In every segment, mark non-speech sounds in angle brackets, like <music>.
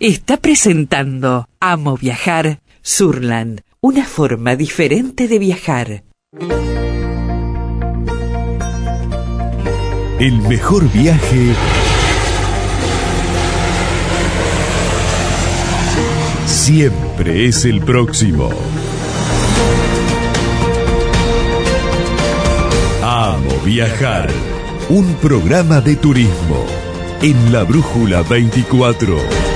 está presentando Amo Viajar Surland, una forma diferente de viajar. El mejor viaje siempre es el próximo. Amo viajar. Un programa de turismo en la Brújula 24.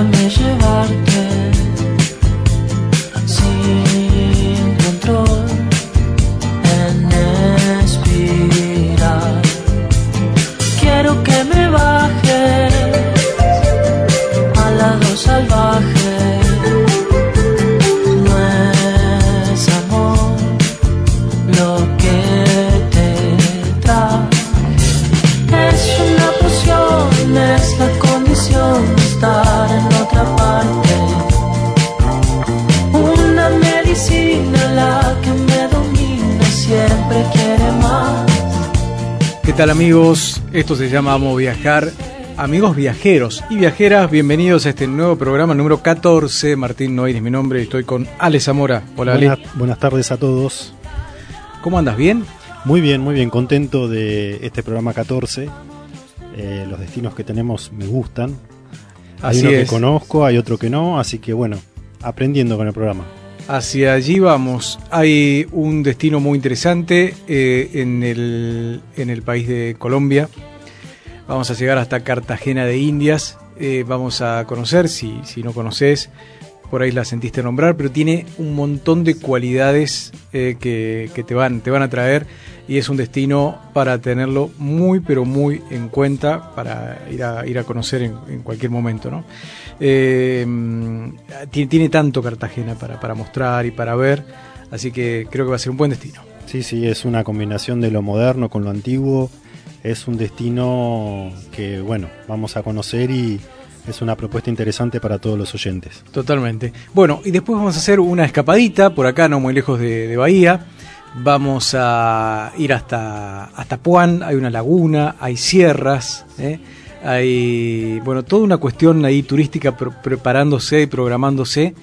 没什。Amigos? Esto se llama Amo Viajar. Amigos viajeros y viajeras, bienvenidos a este nuevo programa número 14. Martín Noir es mi nombre y estoy con Ale Zamora. Hola Ale. Buenas, buenas tardes a todos. ¿Cómo andas? ¿Bien? Muy bien, muy bien, contento de este programa 14. Eh, los destinos que tenemos me gustan. Hay Así uno que es. conozco, hay otro que no, así que bueno, aprendiendo con el programa. Hacia allí vamos. Hay un destino muy interesante eh, en, el, en el país de Colombia. Vamos a llegar hasta Cartagena de Indias. Eh, vamos a conocer, si, si no conoces, por ahí la sentiste nombrar, pero tiene un montón de cualidades eh, que, que te, van, te van a traer y es un destino para tenerlo muy, pero muy en cuenta para ir a, ir a conocer en, cualquier momento. ¿no? Eh, tiene, tiene tanto Cartagena para, para mostrar y para ver, así que creo que va a ser un buen destino. Sí, sí, es una combinación de lo moderno con lo antiguo. Es un destino que, bueno, vamos a conocer y es una propuesta interesante para todos los oyentes. Totalmente. Bueno, y después vamos a hacer una escapadita por acá, no muy lejos de, Bahía. Vamos a ir hasta, hasta Puan, hay una laguna, hay sierras, ¿eh? hay, bueno, toda una cuestión ahí turística pre- preparándose y programándose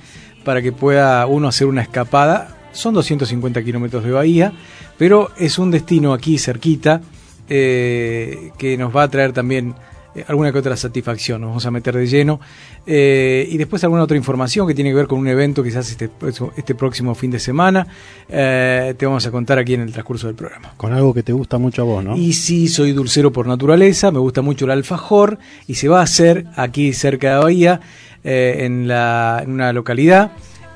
para que pueda uno hacer una escapada. Son 250 kilómetros de Bahía, pero es un destino aquí cerquita eh, que nos va a traer también eh, alguna que otra satisfacción. Nos vamos a meter de lleno. Eh, y después alguna otra información que tiene que ver con un evento que se hace este, este próximo fin de semana. Eh, te vamos a contar aquí en el transcurso del programa. Con algo que te gusta mucho a vos, ¿no? Y sí, soy dulcero por naturaleza, me gusta mucho el alfajor y se va a hacer aquí cerca de Bahía, en, la, en una localidad.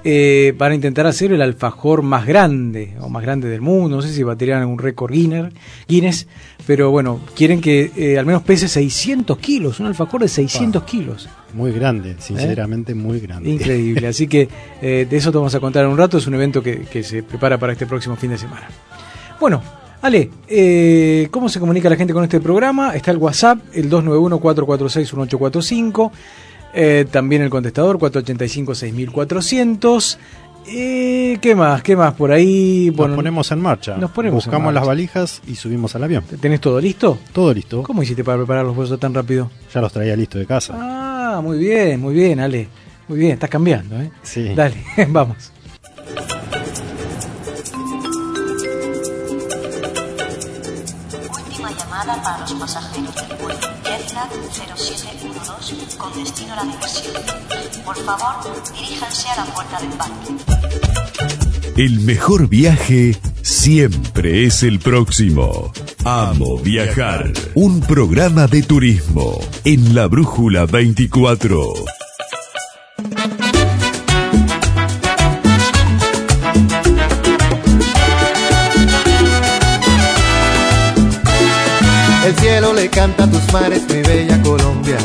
Eh, van a intentar hacer el alfajor más grande o más grande del mundo. No sé si baterían un récord Guinness, pero bueno, quieren que eh, al menos pese 600 kilos, un alfajor de 600 kilos. Muy grande, sinceramente muy grande. Increíble, así que <laughs> eh, de eso te vamos a contar en un rato. Es un evento que, que se prepara para este próximo fin de semana. Bueno, Ale, eh, ¿cómo se comunica la gente con este programa? Está el WhatsApp, el 291-446-1845. Eh, también el contestador, 485-6400. Eh, ¿Qué más? ¿Qué más por ahí? Nos Bueno, ponemos en marcha. nos ponemos en Buscamos las valijas y subimos al avión. ¿Tenés todo listo? Todo listo. ¿Cómo hiciste para preparar los bolsos tan rápido? Ya los traía listo de casa. Ah, muy bien, muy bien, Ale. Muy bien, estás cambiando, ¿eh? Sí. Dale, <laughs> vamos. Última llamada para los pasajeros del vuelo Jetlag 0712 con destino a la diversión. Por favor, diríjanse a la puerta del parque. El mejor viaje siempre es el próximo. Amo viajar. Un programa de turismo en la Brújula 24. El cielo le canta a tus mares, mi bella Colombia.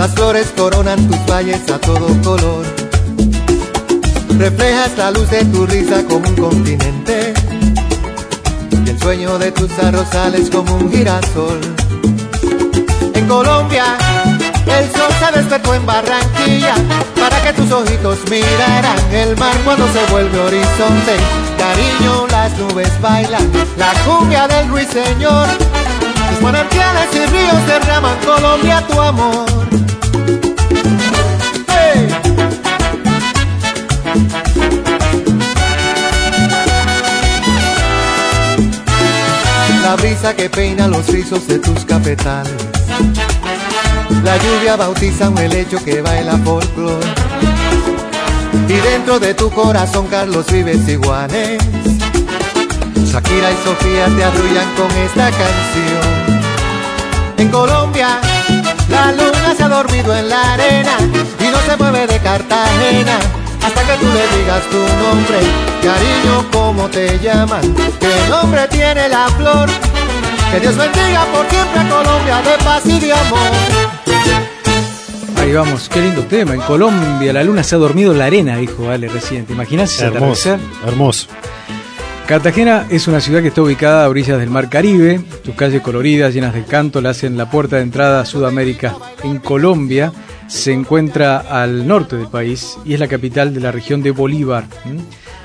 Las flores coronan tus valles a todo color. Reflejas la luz de tu risa como un continente. Y el sueño de tus arrozales como un girasol. En Colombia, el sol se despertó en Barranquilla para que tus ojitos miraran el mar cuando se vuelve horizonte. Cariño, las nubes bailan la cumbia del ruiseñor. Manantiales y ríos derraman Colombia tu amor. La brisa que peina los rizos de tus cafetales. La lluvia bautiza un helecho que baila folclore. Y dentro de tu corazón Carlos vives iguales. Shakira y Sofía te arrullan con esta canción. En Colombia, la luna se ha dormido en la arena y no se mueve de Cartagena hasta que tú le digas tu nombre. Cariño, ¿cómo te llaman? ¿Qué nombre tiene la flor? Que Dios bendiga por siempre a Colombia de paz y de amor. Ahí vamos, qué lindo tema. En Colombia la luna se ha dormido en la arena, dijo Ale recién. ¿Te imaginas ese Hermoso, atardecer? hermoso. Cartagena es una ciudad que está ubicada a orillas del mar Caribe. Sus calles coloridas, llenas de canto, la hacen la puerta de entrada a Sudamérica. En Colombia se encuentra al norte del país y es la capital de la región de Bolívar.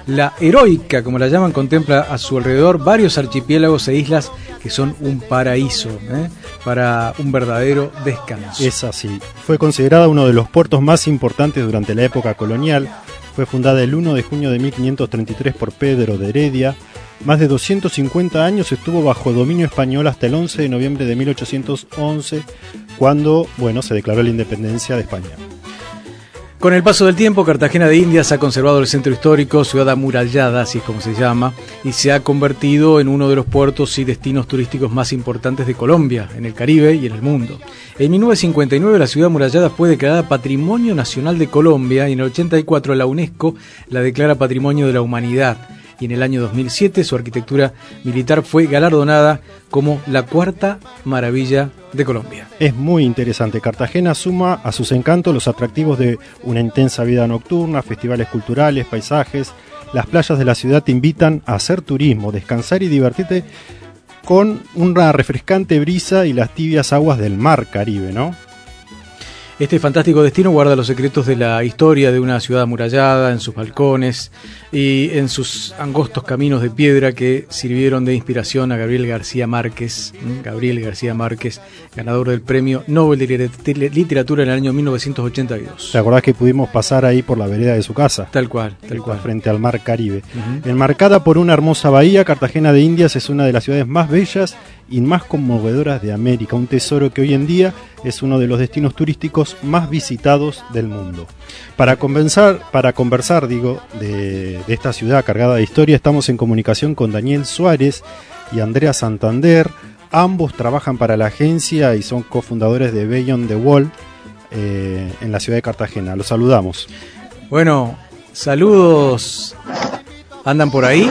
La heroica, como la llaman, contempla a su alrededor varios archipiélagos e islas que son un paraíso ¿eh? para un verdadero descanso. Es así. Fue considerada uno de los puertos más importantes durante la época colonial. Fue fundada el 1 de junio de 1533 por Pedro de Heredia. Más de 250 años estuvo bajo dominio español hasta el 11 de noviembre de 1811, cuando, bueno, se declaró la independencia de España. Con el paso del tiempo, Cartagena de Indias ha conservado el centro histórico, ciudad amurallada, así es como se llama, y se ha convertido en uno de los puertos y destinos turísticos más importantes de Colombia, en el Caribe y en el mundo. En 1959 la ciudad amurallada fue declarada Patrimonio Nacional de Colombia y en el 84 la UNESCO la declara Patrimonio de la Humanidad. Y en el año 2007 su arquitectura militar fue galardonada como la cuarta maravilla de Colombia. Es muy interesante. Cartagena suma a sus encantos los atractivos de una intensa vida nocturna, festivales culturales, paisajes. Las playas de la ciudad te invitan a hacer turismo, descansar y divertirte con una refrescante brisa y las tibias aguas del mar Caribe, ¿no? Este fantástico destino guarda los secretos de la historia de una ciudad amurallada en sus balcones y en sus angostos caminos de piedra que sirvieron de inspiración a Gabriel García Márquez. Gabriel García Márquez, ganador del Premio Nobel de Liter- Literatura en el año 1982. ¿Te acordás que pudimos pasar ahí por la vereda de su casa? Tal cual, tal cual. frente al mar Caribe. Enmarcada por una hermosa bahía, Cartagena de Indias es una de las ciudades más bellas y más conmovedoras de América, un tesoro que hoy en día es uno de los destinos turísticos más visitados del mundo. Para conversar, para conversar digo, de, de esta ciudad cargada de historia, estamos en comunicación con Daniel Suárez y Andrea Santander. Ambos trabajan para la agencia y son cofundadores de Beyond the Wall eh, en la ciudad de Cartagena. Los saludamos. Bueno, saludos. ¿Andan por ahí?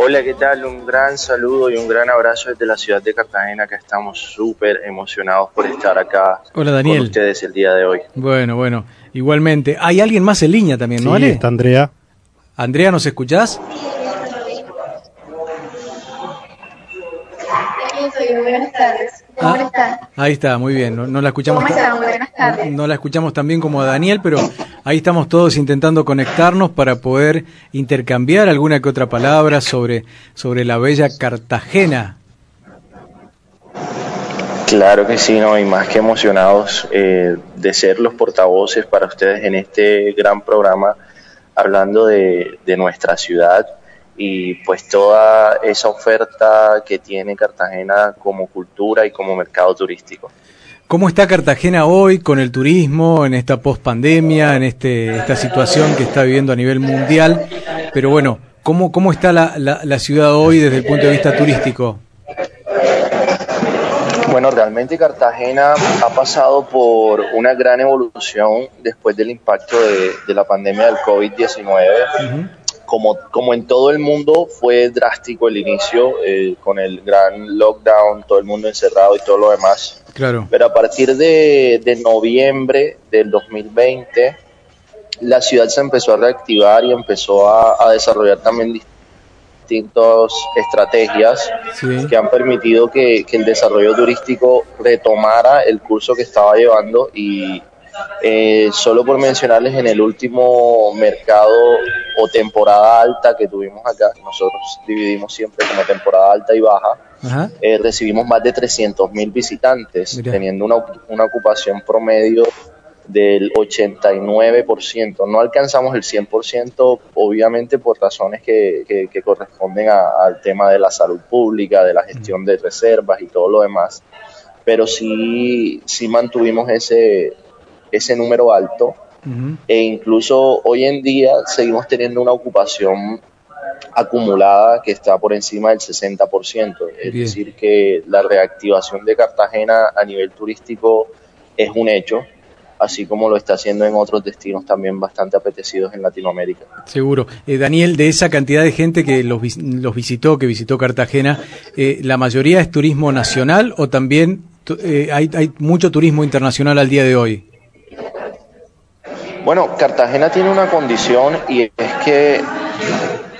Hola, ¿qué tal? Un gran saludo y un gran abrazo desde la ciudad de Cartagena, que estamos súper emocionados por estar acá Hola, Daniel. con ustedes el día de hoy. Bueno, bueno, igualmente. Hay alguien más en línea también, ¿no, Sí, Ale? está Andrea. Andrea, ¿nos escuchás? Aquí estoy, muy buenas tardes. ¿Cómo Ah, están? Ahí está, muy bien. No, no la escuchamos. ¿Cómo están? Muy buenas tardes. No la escuchamos tan bien como a Daniel, pero ahí estamos todos intentando conectarnos para poder intercambiar alguna que otra palabra sobre, sobre la bella Cartagena. Claro que sí, ¿no? y más que emocionados eh, de ser los portavoces para ustedes en este gran programa, hablando de, de nuestra ciudad y pues toda esa oferta que tiene Cartagena como cultura y como mercado turístico. ¿Cómo está Cartagena hoy con el turismo, en esta pospandemia, en este, esta situación que está viviendo a nivel mundial? Pero bueno, ¿cómo, cómo está la, la, la ciudad hoy desde el punto de vista turístico? Bueno, realmente Cartagena ha pasado por una gran evolución después del impacto de, de la pandemia del COVID-19. Como, como en todo el mundo fue drástico el inicio, eh, con el gran lockdown, todo el mundo encerrado y todo lo demás. Claro. Pero a partir de, de noviembre del 2020, la ciudad se empezó a reactivar y empezó a, a desarrollar también distintas estrategias Sí. que han permitido que, que el desarrollo turístico retomara el curso que estaba llevando y, Eh, solo por mencionarles, en el último mercado o temporada alta que tuvimos acá, nosotros dividimos siempre como temporada alta y baja, Ajá. eh, recibimos más de 300 mil visitantes, Mira. teniendo una, una ocupación promedio del 89%. No alcanzamos el 100%, obviamente por razones que, que- que corresponden a- al tema de la salud pública, de la gestión de reservas y todo lo demás, pero sí, sí mantuvimos ese, ese número alto e incluso hoy en día seguimos teniendo una ocupación acumulada que está por encima del 60%. Es Bien. decir, que la reactivación de Cartagena a nivel turístico es un hecho, así como lo está haciendo en otros destinos también bastante apetecidos en Latinoamérica. Seguro. Eh, Daniel, de esa cantidad de gente que los, los visitó, que visitó Cartagena, eh, ¿la mayoría es turismo nacional o también eh, hay, hay mucho turismo internacional al día de hoy? Bueno, Cartagena tiene una condición y es que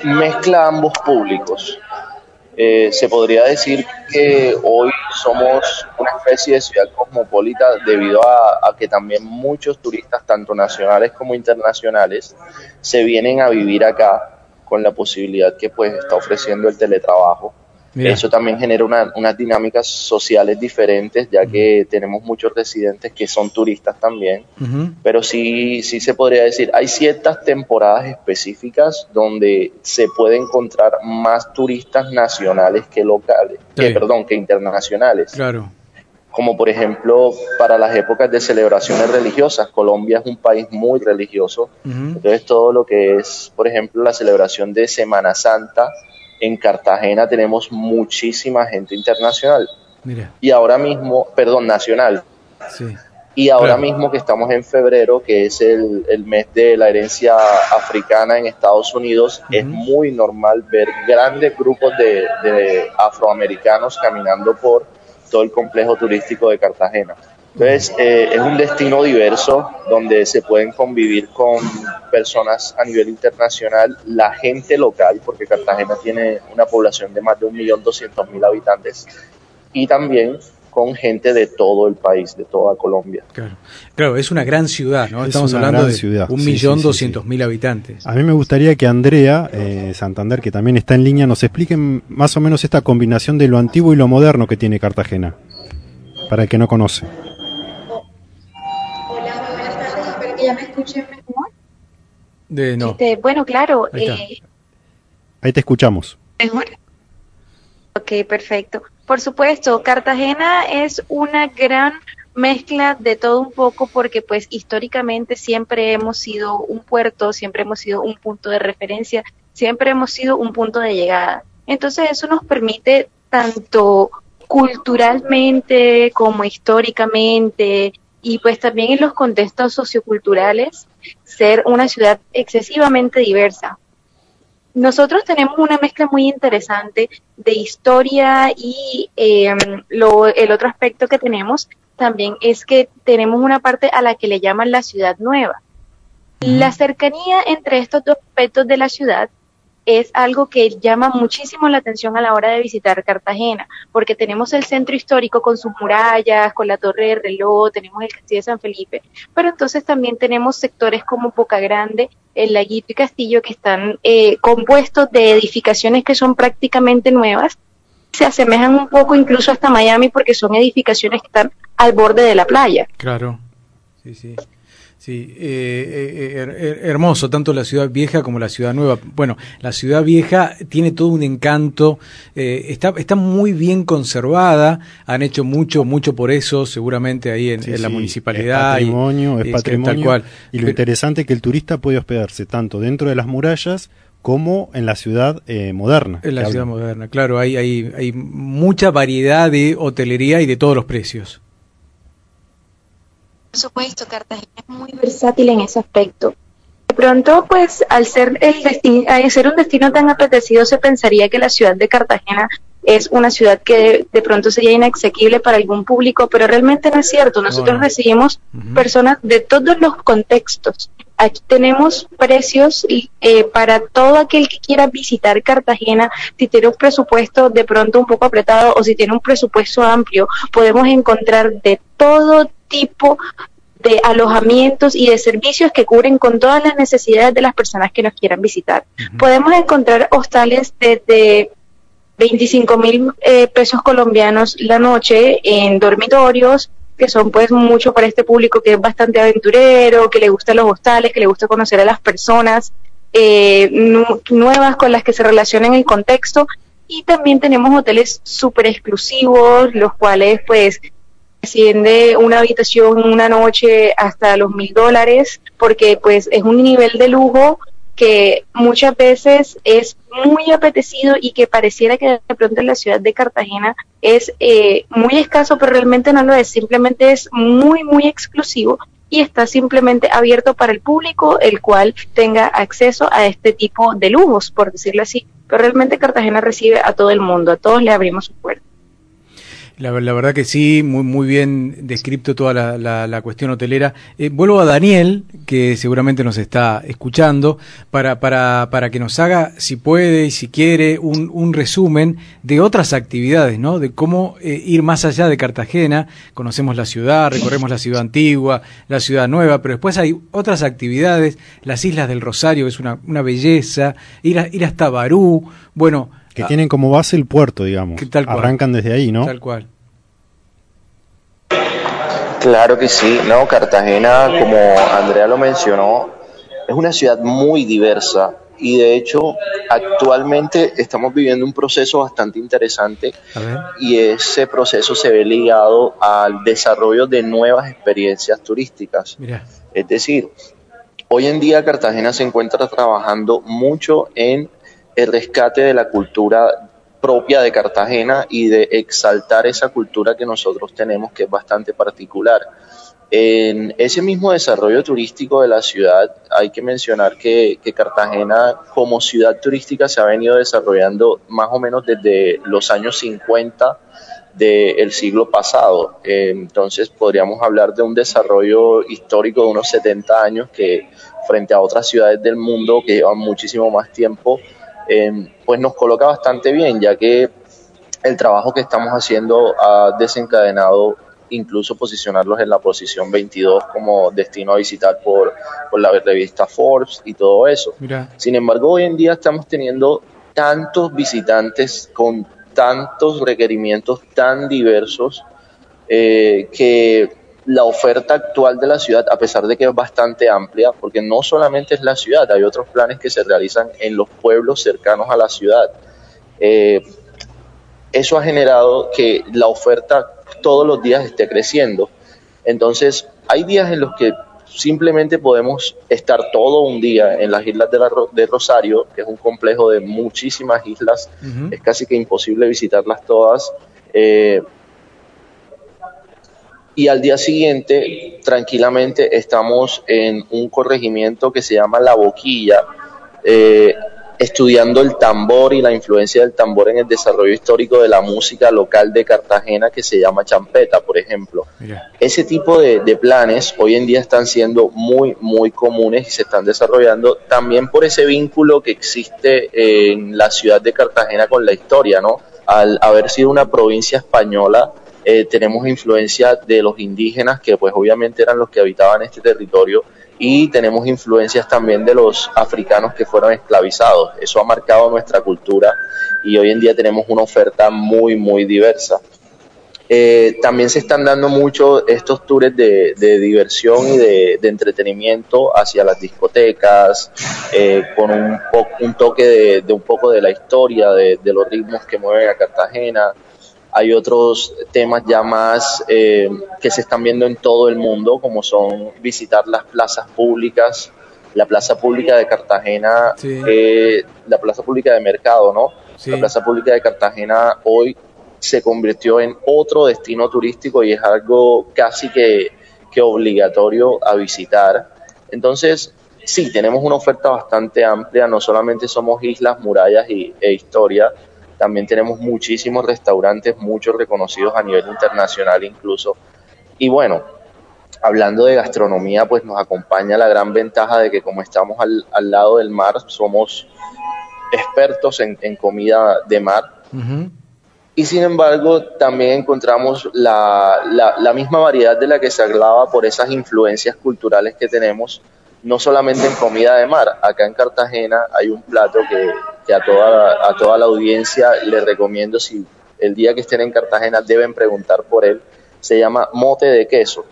mezcla ambos públicos. Eh, se podría decir que hoy somos una especie de ciudad cosmopolita debido a, a que también muchos turistas, tanto nacionales como internacionales, se vienen a vivir acá con la posibilidad que pues está ofreciendo el teletrabajo. Mira. Eso también genera una- unas dinámicas sociales diferentes, ya que tenemos muchos residentes que son turistas también pero sí, sí se podría decir, hay ciertas temporadas específicas donde se puede encontrar más turistas nacionales que locales, que, perdón, que internacionales. Claro. Como por ejemplo para las épocas de celebraciones religiosas. Colombia es un país muy religioso, entonces todo lo que es, por ejemplo, la celebración de Semana Santa, en Cartagena tenemos muchísima gente internacional. Mira, Y ahora mismo, perdón, nacional. sí. Y ahora Claro. mismo que estamos en febrero, que es el, el mes de la herencia africana en Estados Unidos, es muy normal ver grandes grupos de, de afroamericanos caminando por todo el complejo turístico de Cartagena. Entonces, eh, es un destino diverso donde se pueden convivir con personas a nivel internacional, la gente local, porque Cartagena tiene una población de más de 1.200.000 habitantes, y también con gente de todo el país, de toda Colombia. Claro. Claro, es una gran ciudad, ¿no? Es Estamos hablando de ciudad. un Sí, millón sí, sí, doscientos mil habitantes. A mí me gustaría que Andrea eh, Santander, que también está en línea, nos explique más o menos esta combinación de lo antiguo y lo moderno que tiene Cartagena, para el que no conoce. Ya me escuchen mejor. De, no. Este, bueno, claro. Ahí está. eh, Ahí te escuchamos. mejor. Ok, perfecto. Por supuesto, Cartagena es una gran mezcla de todo un poco porque pues históricamente siempre hemos sido un puerto, siempre hemos sido un punto de referencia, siempre hemos sido un punto de llegada. Entonces eso nos permite tanto culturalmente como históricamente y pues también en los contextos socioculturales ser una ciudad excesivamente diversa. Nosotros tenemos una mezcla muy interesante de historia y eh, lo, el otro aspecto que tenemos también es que tenemos una parte a la que le llaman la ciudad nueva. La cercanía entre estos dos aspectos de la ciudad es algo que llama muchísimo la atención a la hora de visitar Cartagena, porque tenemos el centro histórico con sus murallas, con la torre de reloj, tenemos el castillo de San Felipe, pero entonces también tenemos sectores como Boca Grande, el Laguito y Castillo que están eh, compuestos de edificaciones que son prácticamente nuevas, se asemejan un poco incluso hasta Miami porque son edificaciones que están al borde de la playa. Claro. Sí, sí. Sí, eh, eh, her- hermoso, tanto la ciudad vieja como la ciudad nueva. Bueno, la ciudad vieja tiene todo un encanto, eh, está, está muy bien conservada, han hecho mucho, mucho por eso, seguramente ahí en, Sí, en la sí, municipalidad. Es y- patrimonio, y- es patrimonio. Tal cual. Y lo Pero- interesante es que el turista puede hospedarse tanto dentro de las murallas como en la ciudad eh, moderna. En la ciudad moderna, claro, hay, hay, hay mucha variedad de hotelería y de todos los precios. Por supuesto, Cartagena es muy versátil en ese aspecto. De pronto, pues, al ser, el destino, al ser un destino tan apetecido, se pensaría que la ciudad de Cartagena es una ciudad que de pronto sería inaccesible para algún público, pero realmente no es cierto. Nosotros no. recibimos personas de todos los contextos. Aquí tenemos precios eh, para todo aquel que quiera visitar Cartagena. Si tiene un presupuesto de pronto un poco apretado o si tiene un presupuesto amplio, podemos encontrar de todo tipo de alojamientos y de servicios que cubren con todas las necesidades de las personas que nos quieran visitar. Podemos encontrar hostales desde 25 mil eh, pesos colombianos la noche en dormitorios, que son pues mucho para este público que es bastante aventurero, que le gustan los hostales, que le gusta conocer a las personas eh, nuevas con las que se relacionen el contexto. Y también tenemos hoteles súper exclusivos, los cuales pues asciende una habitación una noche hasta los mil dólares, porque pues es un nivel de lujo que muchas veces es muy apetecido y que pareciera que de pronto en la ciudad de Cartagena es eh, muy escaso, pero realmente no lo es, simplemente es muy, muy exclusivo y está simplemente abierto para el público, el cual tenga acceso a este tipo de lujos, por decirlo así. Pero realmente Cartagena recibe a todo el mundo, a todos le abrimos su puerta. La, verdad que sí, muy, muy bien descrito toda la, la, cuestión hotelera. Eh, vuelvo a Daniel, que seguramente nos está escuchando, para, para, para que nos haga, si puede y si quiere, un, un resumen de otras actividades, ¿no? De cómo eh, ir más allá de Cartagena. Conocemos la ciudad, recorremos la ciudad antigua, la ciudad nueva, pero después hay otras actividades, las Islas del Rosario, es una, una belleza, ir, ir hasta Barú, bueno, que tienen como base el puerto, digamos. Arrancan desde ahí, ¿no? Tal cual. Claro que sí, no, Cartagena, como Andrea lo mencionó, es una ciudad muy diversa y de hecho actualmente estamos viviendo un proceso bastante interesante y ese proceso se ve ligado al desarrollo de nuevas experiencias turísticas. Es decir, hoy en día Cartagena se encuentra trabajando mucho en el rescate de la cultura propia de Cartagena y de exaltar esa cultura que nosotros tenemos que es bastante particular. En ese mismo desarrollo turístico de la ciudad hay que mencionar que, Cartagena como ciudad turística se ha venido desarrollando más o menos desde los años 50 del siglo pasado. entonces podríamos hablar de un desarrollo histórico de unos 70 años que frente a otras ciudades del mundo que llevan muchísimo más tiempo, Em, pues nos coloca bastante bien, ya que el trabajo que estamos haciendo ha desencadenado incluso posicionarlos en la posición 22 como destino a visitar por, la revista Forbes y todo eso. Sin embargo, hoy en día estamos teniendo tantos visitantes con tantos requerimientos tan diversos eh, que la oferta actual de la ciudad, a pesar de que es bastante amplia, porque no solamente es la ciudad, hay otros planes que se realizan en los pueblos cercanos a la ciudad. Eh, eso ha generado que la oferta todos los días esté creciendo. Entonces, hay días en los que simplemente podemos estar todo un día en las islas de, Rosario, que es un complejo de muchísimas islas, es casi que imposible visitarlas todas. Eh, y al día siguiente tranquilamente estamos en un corregimiento que se llama La Boquilla, eh, estudiando el tambor y la influencia del tambor en el desarrollo histórico de la música local de Cartagena que se llama champeta, por ejemplo. Ese tipo de, de, planes hoy en día están siendo muy, muy comunes y se están desarrollando también por ese vínculo que existe en la ciudad de Cartagena con la historia, ¿no? Al haber sido una provincia española, eh, tenemos influencia de los indígenas, que pues obviamente eran los que habitaban este territorio, y tenemos influencias también de los africanos que fueron esclavizados. Eso ha marcado nuestra cultura y hoy en día tenemos una oferta muy, muy diversa. Eh, también se están dando mucho estos tours de, diversión y de, entretenimiento hacia las discotecas, eh, con un, un toque de, un poco de la historia, de, los ritmos que mueven a Cartagena, hay otros temas ya más eh, que se están viendo en todo el mundo, como son visitar las plazas públicas, la plaza pública de Cartagena, eh, la plaza pública de Mercado, ¿no? La plaza pública de Cartagena hoy se convirtió en otro destino turístico y es algo casi que, que obligatorio a visitar. Entonces, sí, tenemos una oferta bastante amplia, no solamente somos islas, murallas y, e historia, también tenemos muchísimos restaurantes, muchos reconocidos a nivel internacional incluso. Y bueno, hablando de gastronomía, pues nos acompaña la gran ventaja de que como estamos al, lado del mar, somos expertos en, comida de mar. y sin embargo también encontramos la, la, la misma variedad de la que se hablaba por esas influencias culturales que tenemos, no solamente en comida de mar. Acá en Cartagena hay un plato que, que a, toda, a toda la audiencia le recomiendo, si el día que estén en Cartagena deben preguntar por él, se llama mote de queso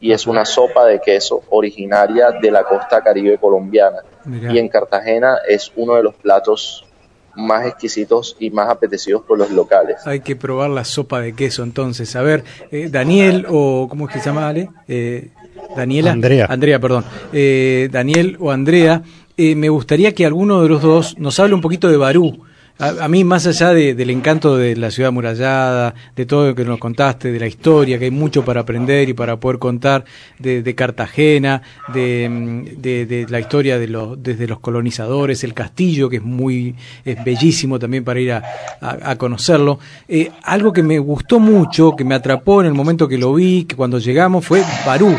y es una sopa de queso originaria de la costa caribe colombiana. Y en Cartagena es uno de los platos más exquisitos y más apetecidos por los locales. Hay que probar la sopa de queso entonces. A ver, eh, Daniel o ¿cómo es que se llama Ale? Eh, Daniela. Andrea. Andrea, perdón. Eh, Daniel o Andrea, eh, me gustaría que alguno de los dos nos hable un poquito de Barú. A, mí, más allá de- del encanto de la ciudad amurallada, de todo lo que nos contaste, de la historia, que hay mucho para aprender y para poder contar, de, de Cartagena, de, mm, la historia de los, desde los colonizadores, el castillo, que es muy, es bellísimo también para ir a conocerlo. Eh, algo que me gustó mucho, que me atrapó en el momento que lo vi, que cuando llegamos, fue Barú.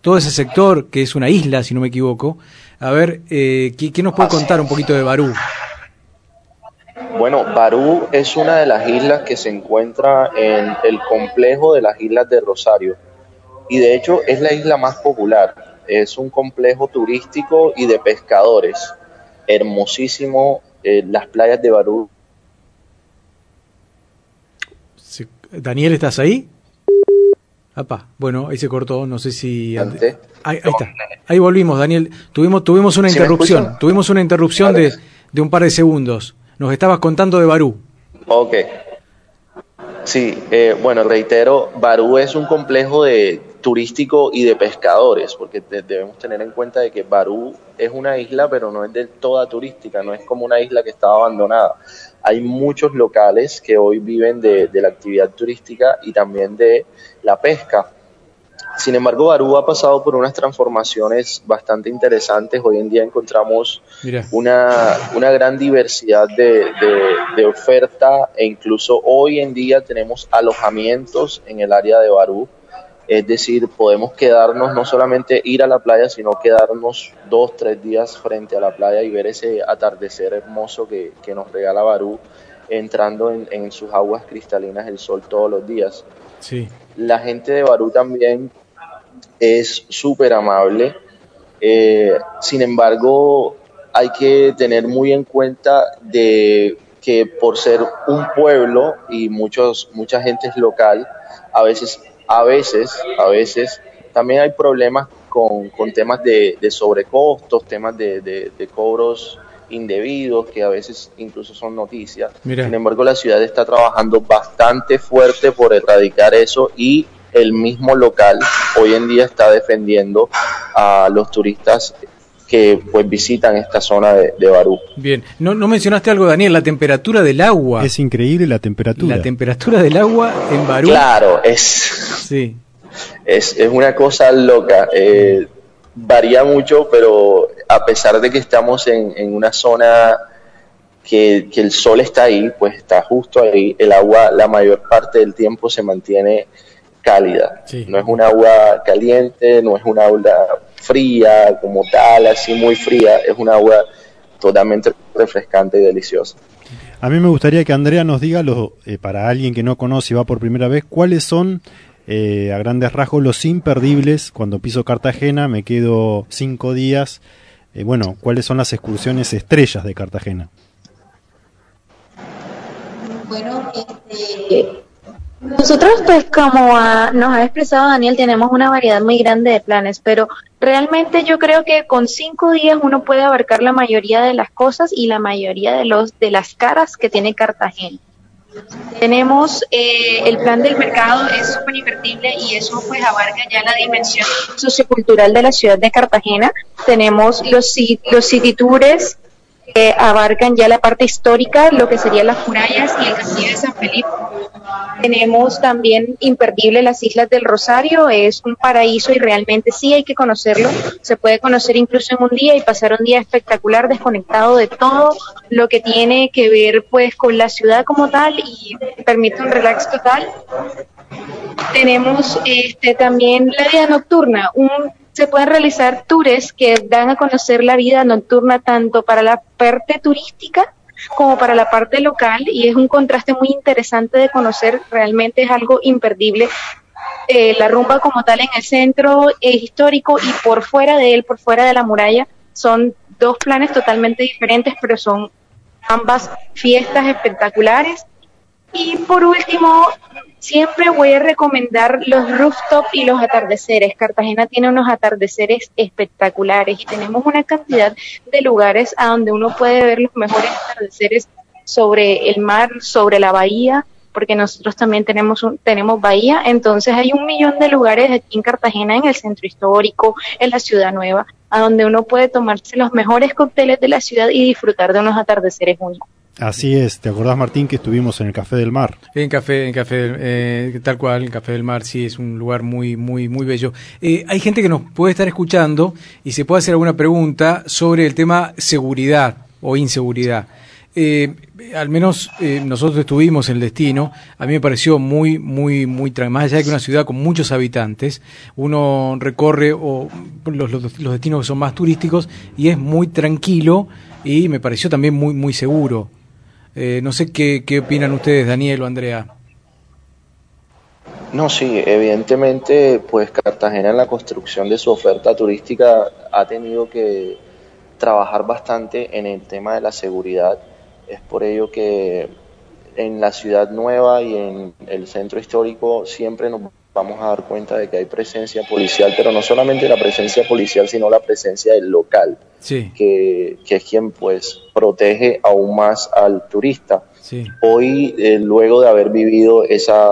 Todo ese sector, que es una isla, si no me equivoco. A ver, eh, ¿qué, qué nos puede contar un poquito de Barú? Bueno, Barú es una de las islas que se encuentra en el complejo de las Islas de Rosario y de hecho es la isla más popular. Es un complejo turístico y de pescadores. Hermosísimo, eh, las playas de Barú. Daniel, ¿estás ahí? Bueno, ahí se cortó, no sé si... Ahí, ahí está, ahí volvimos, Daniel. Tuvimos, tuvimos una ¿Sí me interrupción, tuvimos una interrupción de, de un par de segundos. Nos estabas contando de Barú. Ok. Sí, eh, bueno, reitero, Barú es un complejo de turístico y de pescadores, porque de- debemos tener en cuenta de que Barú es una isla, pero no es del toda turística, no es como una isla que estaba abandonada. Hay muchos locales que hoy viven de, de la actividad turística y también de la pesca. Sin embargo, Barú ha pasado por unas transformaciones bastante interesantes. Hoy en día encontramos una, una gran diversidad de, de- de oferta e incluso hoy en día tenemos alojamientos en el área de Barú. Es decir, podemos quedarnos, no solamente ir a la playa, sino quedarnos dos, tres días frente a la playa y ver ese atardecer hermoso que, que nos regala Barú, entrando en, en sus aguas cristalinas el sol todos los días. sí. La gente de Barú también es súper amable. Eh, sin embargo, hay que tener muy en cuenta de que por ser un pueblo y muchos, mucha gente es local, a veces, a veces, a veces también hay problemas con, con temas de, de sobrecostos, temas de, de- de cobros indebidos que a veces incluso son noticias. Mira. Sin embargo, la ciudad está trabajando bastante fuerte por erradicar eso y el mismo local hoy en día está defendiendo a los turistas que pues visitan esta zona de, de Barú. Bien. No, no mencionaste algo, Daniel, la temperatura del agua. Es increíble la temperatura. La temperatura del agua en Barú. Claro, es, Sí. es, es una cosa loca. eh, varía mucho, pero a pesar de que estamos en, en una zona que, que el sol está ahí, pues está justo ahí, el agua la mayor parte del tiempo se mantiene cálida. Sí. No es un agua caliente, no es un agua fría como tal, así muy fría, es un agua totalmente refrescante y deliciosa. A mí me gustaría que Andrea nos diga, los, eh, para alguien que no conoce y va por primera vez, cuáles son, eh, a grandes rasgos, los imperdibles. Cuando piso Cartagena me quedo cinco días. Eh, bueno, cuáles son las excursiones estrellas de Cartagena. Bueno, este, Nosotros, pues, como nos ha expresado Daniel, tenemos una variedad muy grande de planes, pero realmente yo creo que con cinco días uno puede abarcar la mayoría de las cosas y la mayoría de los de las caras que tiene Cartagena. Tenemos eh, el plan del mercado, es súper invertible y eso pues abarca ya la dimensión sociocultural de la ciudad de Cartagena. Tenemos los, los que abarcan ya la parte histórica, lo que serían las murallas y el castillo de San Felipe. Tenemos también imperdible las Islas del Rosario, es un paraíso y realmente sí hay que conocerlo. Se puede conocer incluso en un día y pasar un día espectacular desconectado de todo lo que tiene que ver pues con la ciudad como tal y permite un relax total. Tenemos este también la vida nocturna, un se pueden realizar tours que dan a conocer la vida nocturna tanto para la parte turística como para la parte local y es un contraste muy interesante de conocer, realmente es algo imperdible. Eh, la rumba como tal en el centro es histórico y por fuera de él, por fuera de la muralla, son dos planes totalmente diferentes, pero son ambas fiestas espectaculares. Y por último, siempre voy a recomendar los rooftop y los atardeceres. Cartagena tiene unos atardeceres espectaculares y tenemos una cantidad de lugares a donde uno puede ver los mejores atardeceres sobre el mar, sobre la bahía, porque nosotros también tenemos un, tenemos bahía, entonces hay un millón de lugares aquí en Cartagena, en el centro histórico, en la ciudad nueva, a donde uno puede tomarse los mejores cócteles de la ciudad y disfrutar de unos atardeceres únicos. Así es, ¿te acordás Martín que estuvimos en el Café del Mar? En Café, en Café, eh, tal cual, el Café del Mar sí es un lugar muy, muy, muy bello. Eh, hay gente que nos puede estar escuchando y se puede hacer alguna pregunta sobre el tema seguridad o inseguridad. Eh, al menos eh, nosotros estuvimos en el destino, a mí me pareció muy, muy, muy, más allá de que una ciudad con muchos habitantes, uno recorre o, los destinos que son más turísticos y es muy tranquilo y me pareció también muy, muy seguro. Eh, no sé qué, qué opinan ustedes, Daniel o Andrea. No, sí, evidentemente, pues Cartagena en la construcción de su oferta turística ha tenido que trabajar bastante en el tema de la seguridad. Es por ello que en la ciudad nueva y en el centro histórico siempre nos vamos a dar cuenta de que hay presencia policial, pero no solamente la presencia policial, sino la presencia del local, Sí, que, que es quien pues protege aún más al turista. sí. Hoy, eh, luego de haber vivido esa,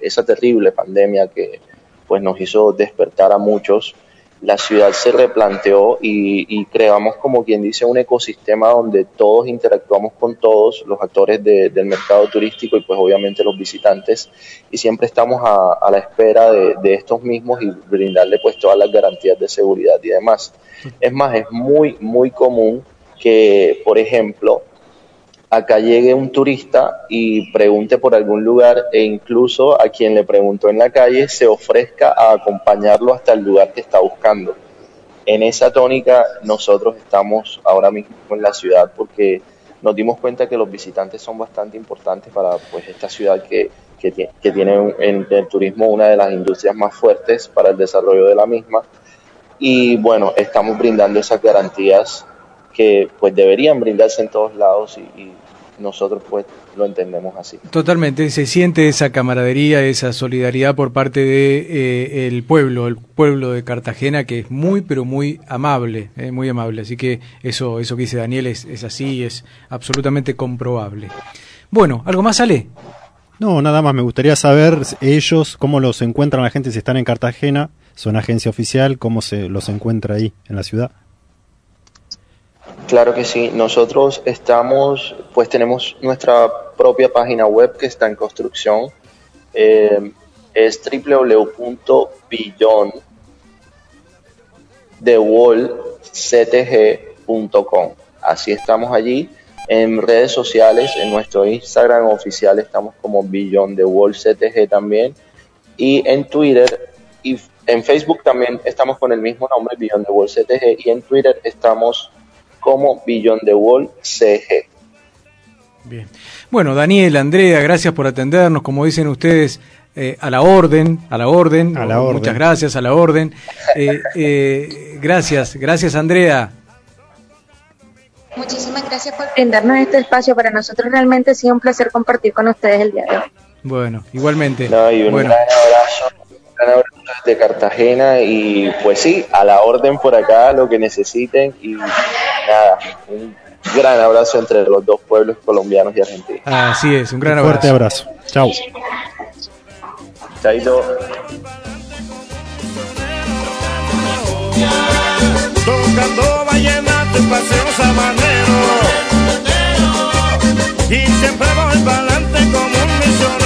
esa terrible pandemia que pues nos hizo despertar a muchos, la ciudad se replanteó y, y creamos como quien dice un ecosistema donde todos interactuamos con todos, los actores de- del mercado turístico y pues obviamente los visitantes y siempre estamos a, a la espera de, de estos mismos y brindarle pues todas las garantías de seguridad y demás. Es más, es muy, muy común que, por ejemplo, acá llegue un turista y pregunte por algún lugar e incluso a quien le preguntó en la calle se ofrezca a acompañarlo hasta el lugar que está buscando. En esa tónica nosotros estamos ahora mismo en la ciudad porque nos dimos cuenta que los visitantes son bastante importantes para pues esta ciudad que, que, tie- que tiene en el turismo una de las industrias más fuertes para el desarrollo de la misma y bueno, estamos brindando esas garantías que pues deberían brindarse en todos lados y nosotros pues lo entendemos así. Totalmente, se siente esa camaradería, esa solidaridad por parte de eh, el pueblo, el pueblo de Cartagena que es muy pero muy amable, eh, muy amable. Así que eso, eso que dice Daniel es, es así, es absolutamente comprobable. Bueno, ¿algo más sale? No, nada más, me gustaría saber ellos cómo los encuentran la gente si están en Cartagena, son agencia oficial, cómo se los encuentra ahí en la ciudad. Claro que sí, nosotros estamos, pues tenemos nuestra propia página web que está en construcción, eh, es www.beyondthewallctg.com. Así estamos allí. En redes sociales, en nuestro Instagram oficial estamos como Beyond también. Y en Twitter y en Facebook también estamos con el mismo nombre, Beyond CTG. Y en Twitter estamos como Beyond the Wall CG. Bien. Bueno, Daniel, Andrea, gracias por atendernos. Como dicen ustedes, eh, a la orden, a la orden. A la orden. Muchas gracias, a la orden. Eh, eh, gracias, gracias, Andrea. Muchísimas gracias por brindarnos este espacio. Para nosotros realmente ha sido un placer compartir con ustedes el día de hoy. Bueno, igualmente. No, y un bueno, gran abrazo, un gran abrazo desde Cartagena y pues sí, a la orden por acá, lo que necesiten y nada, un gran abrazo entre los dos pueblos colombianos y argentinos. así es, un gran Un fuerte abrazo. abrazo. Chao. Chaito. tocando vallenato en paseo sabanero y siempre voy para adelante como un misionero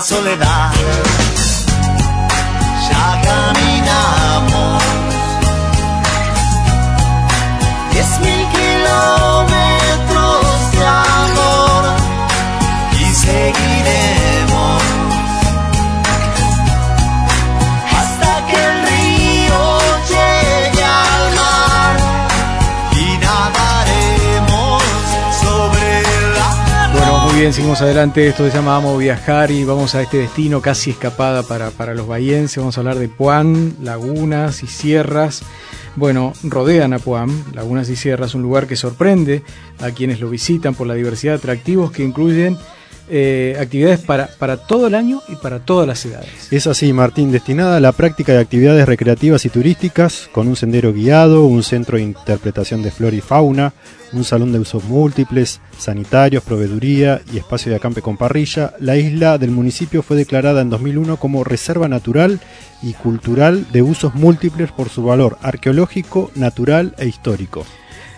Soledad. Seguimos adelante. Esto se llama Amo Viajar y vamos a este destino casi escapada para, para los bahienses. Vamos a hablar de Puan, lagunas y sierras. Bueno, rodean a Puan, lagunas y sierras, un lugar que sorprende a quienes lo visitan por la diversidad de atractivos que incluyen eh, actividades para, para todo el año y para todas las edades. Es así, Martín, destinada a la práctica de actividades recreativas y turísticas, con un sendero guiado, un centro de interpretación de flora y fauna, un salón de usos múltiples, sanitarios, proveeduría y espacio de acampe con parrilla, la isla del municipio fue declarada en 2001 como Reserva Natural y Cultural de usos múltiples por su valor arqueológico, natural e histórico.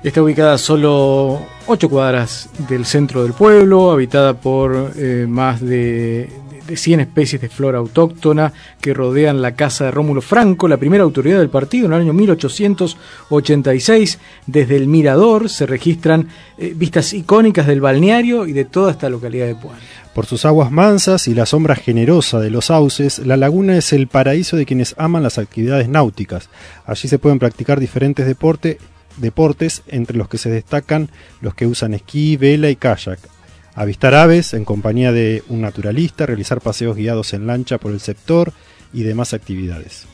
Está ubicada a solo 8 cuadras del centro del pueblo, habitada por eh, más de, de 100 especies de flora autóctona que rodean la casa de Rómulo Franco, la primera autoridad del partido en el año 1886. Desde el mirador se registran eh, vistas icónicas del balneario y de toda esta localidad de Puan. Por sus aguas mansas y la sombra generosa de los sauces, la laguna es el paraíso de quienes aman las actividades náuticas. Allí se pueden practicar diferentes deporte- deportes, entre los que se destacan los que usan esquí, vela y kayak. Avistar aves en compañía de un naturalista, realizar paseos guiados en lancha por el sector y demás actividades.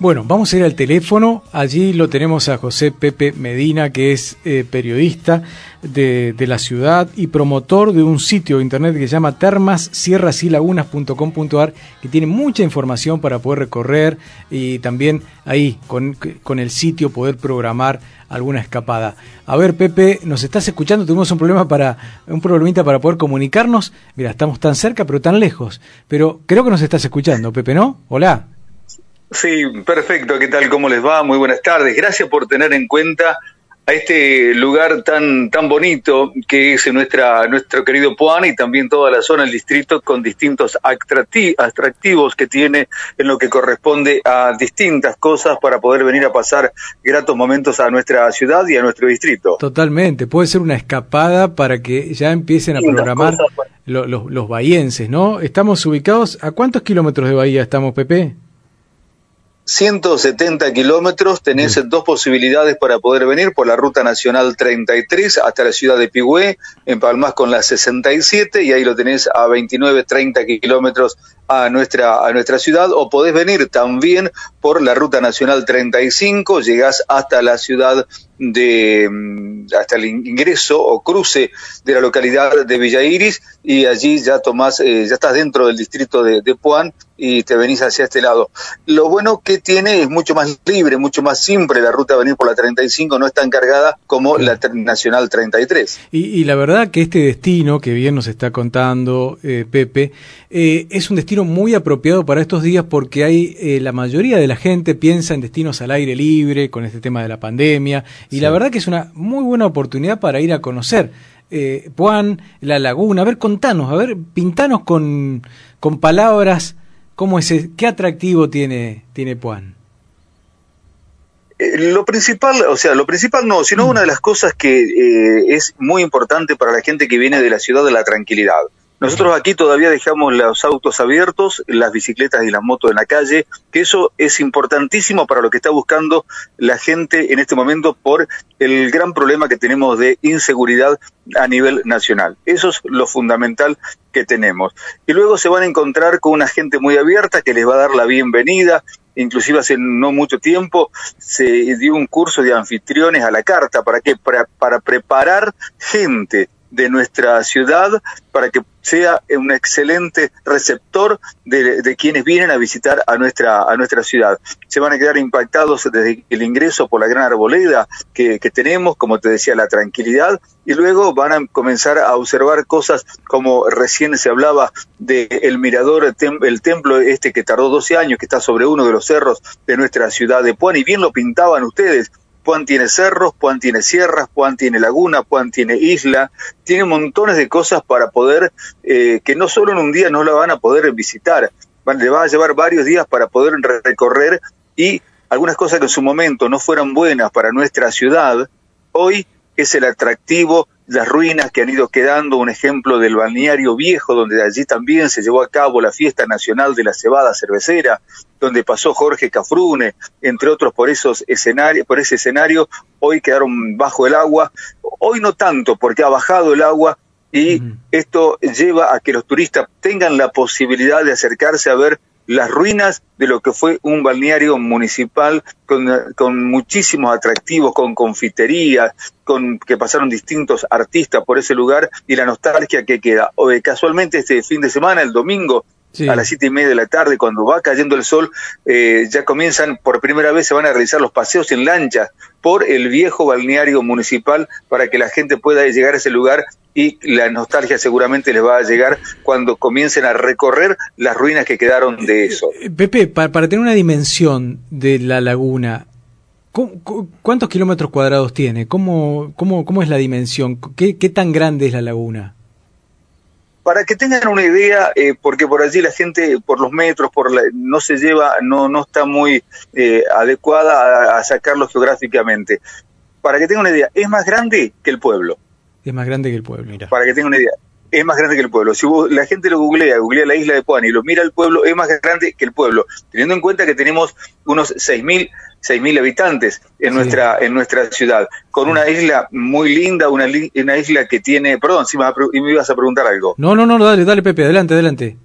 Bueno, vamos a ir al teléfono. Allí lo tenemos a José Pepe Medina, que es eh, periodista de, la ciudad y promotor de un sitio de internet que se llama termassierrasylagunas.com.ar, que tiene mucha información para poder recorrer y también ahí con, con el sitio poder programar alguna escapada. A ver, Pepe, nos estás escuchando, tuvimos un problema para un problemita para poder comunicarnos. Mira, estamos tan cerca pero tan lejos, pero creo que nos estás escuchando, Pepe, ¿no? Hola. Sí, perfecto. ¿Qué tal? ¿Cómo les va? Muy buenas tardes. Gracias por tener en cuenta a este lugar tan tan bonito que es nuestra nuestro querido Puan y también toda la zona del distrito con distintos atracti- atractivos que tiene en lo que corresponde a distintas cosas para poder venir a pasar gratos momentos a nuestra ciudad y a nuestro distrito. Totalmente, puede ser una escapada para que ya empiecen a programar cosas, pues. lo- los, los bahienses, ¿no? Estamos ubicados, ¿a cuántos kilómetros de bahía estamos, Pepe? 170 kilómetros, tenés dos posibilidades para poder venir por la ruta nacional 33 hasta la ciudad de Pigüé, en Palmas con la 67 y ahí lo tenés a 29, 30 kilómetros a nuestra, a nuestra ciudad o podés venir también por la ruta nacional 35, llegás hasta la ciudad de mm, hasta el ingreso o cruce de la localidad de Villa Iris y allí ya tomás, eh, ya estás dentro del distrito de, de Puan y te venís hacia este lado. Lo bueno que tiene es mucho más libre, mucho más simple la ruta a venir por la 35, no es tan cargada como la Nacional 33. Y, y la verdad que este destino que bien nos está contando eh, Pepe, eh, es un destino muy apropiado para estos días porque hay eh, la mayoría de la gente piensa en destinos al aire libre con este tema de la pandemia y la verdad que es una muy buena oportunidad para ir a conocer eh, Puan, la laguna. A ver, contanos, a ver, pintanos con, con palabras cómo es, qué atractivo tiene, tiene Puan. Eh, lo principal, o sea, lo principal no, sino una de las cosas que eh, es muy importante para la gente que viene de la ciudad de la tranquilidad. Nosotros aquí todavía dejamos los autos abiertos, las bicicletas y las motos en la calle, que eso es importantísimo para lo que está buscando la gente en este momento por el gran problema que tenemos de inseguridad a nivel nacional. Eso es lo fundamental que tenemos. Y luego se van a encontrar con una gente muy abierta que les va a dar la bienvenida, inclusive hace no mucho tiempo se dio un curso de anfitriones a la carta, ¿para qué? Para, para preparar gente de nuestra ciudad para que sea un excelente receptor de, de, quienes vienen a visitar a nuestra, a nuestra ciudad. Se van a quedar impactados desde el ingreso por la gran arboleda que, que tenemos, como te decía, la tranquilidad, y luego van a comenzar a observar cosas como recién se hablaba del el mirador, el, tem, el templo este que tardó 12 años, que está sobre uno de los cerros de nuestra ciudad de Puan, y bien lo pintaban ustedes, Puan tiene cerros, Puan tiene sierras, Puan tiene laguna, Puan tiene isla, tiene montones de cosas para poder, eh, que no solo en un día no la van a poder visitar, van, le va a llevar varios días para poder recorrer y algunas cosas que en su momento no fueran buenas para nuestra ciudad, hoy es el atractivo las ruinas que han ido quedando, un ejemplo del balneario viejo, donde allí también se llevó a cabo la fiesta nacional de la cebada cervecera, donde pasó Jorge Cafrune, entre otros por esos escenarios, por ese escenario, hoy quedaron bajo el agua, hoy no tanto, porque ha bajado el agua y esto lleva a que los turistas tengan la posibilidad de acercarse a ver las ruinas de lo que fue un balneario municipal con, con muchísimos atractivos, con confiterías, con que pasaron distintos artistas por ese lugar y la nostalgia que queda. O, eh, casualmente este fin de semana, el domingo, Sí. a las siete y media de la tarde, cuando va cayendo el sol, eh, ya comienzan, por primera vez se van a realizar los paseos en lancha por el viejo balneario municipal para que la gente pueda llegar a ese lugar y la nostalgia seguramente les va a llegar cuando comiencen a recorrer las ruinas que quedaron de eso. Pepe, para, para tener una dimensión de la laguna, ¿cuántos kilómetros cuadrados tiene? ¿Cómo, cómo, cómo es la dimensión? ¿Qué, ¿Qué tan grande es la laguna? para que tengan una idea, eh, porque por allí la gente, por los metros, por la, no se lleva, no, no está muy eh, adecuada a, a, sacarlo geográficamente. Para que tengan una idea, es más grande que el pueblo. Es más grande que el pueblo, mira. Para que tengan una idea, es más grande que el pueblo. Si vos, la gente lo googlea, googlea la isla de Puan y lo mira el pueblo, es más grande que el pueblo. Teniendo en cuenta que tenemos unos 6.000 6.000 habitantes en sí. nuestra en nuestra ciudad, con una isla muy linda, una, una isla que tiene, perdón, si me, me, ibas a preguntar algo. No, no, no, dale, dale Pepe, adelante, adelante.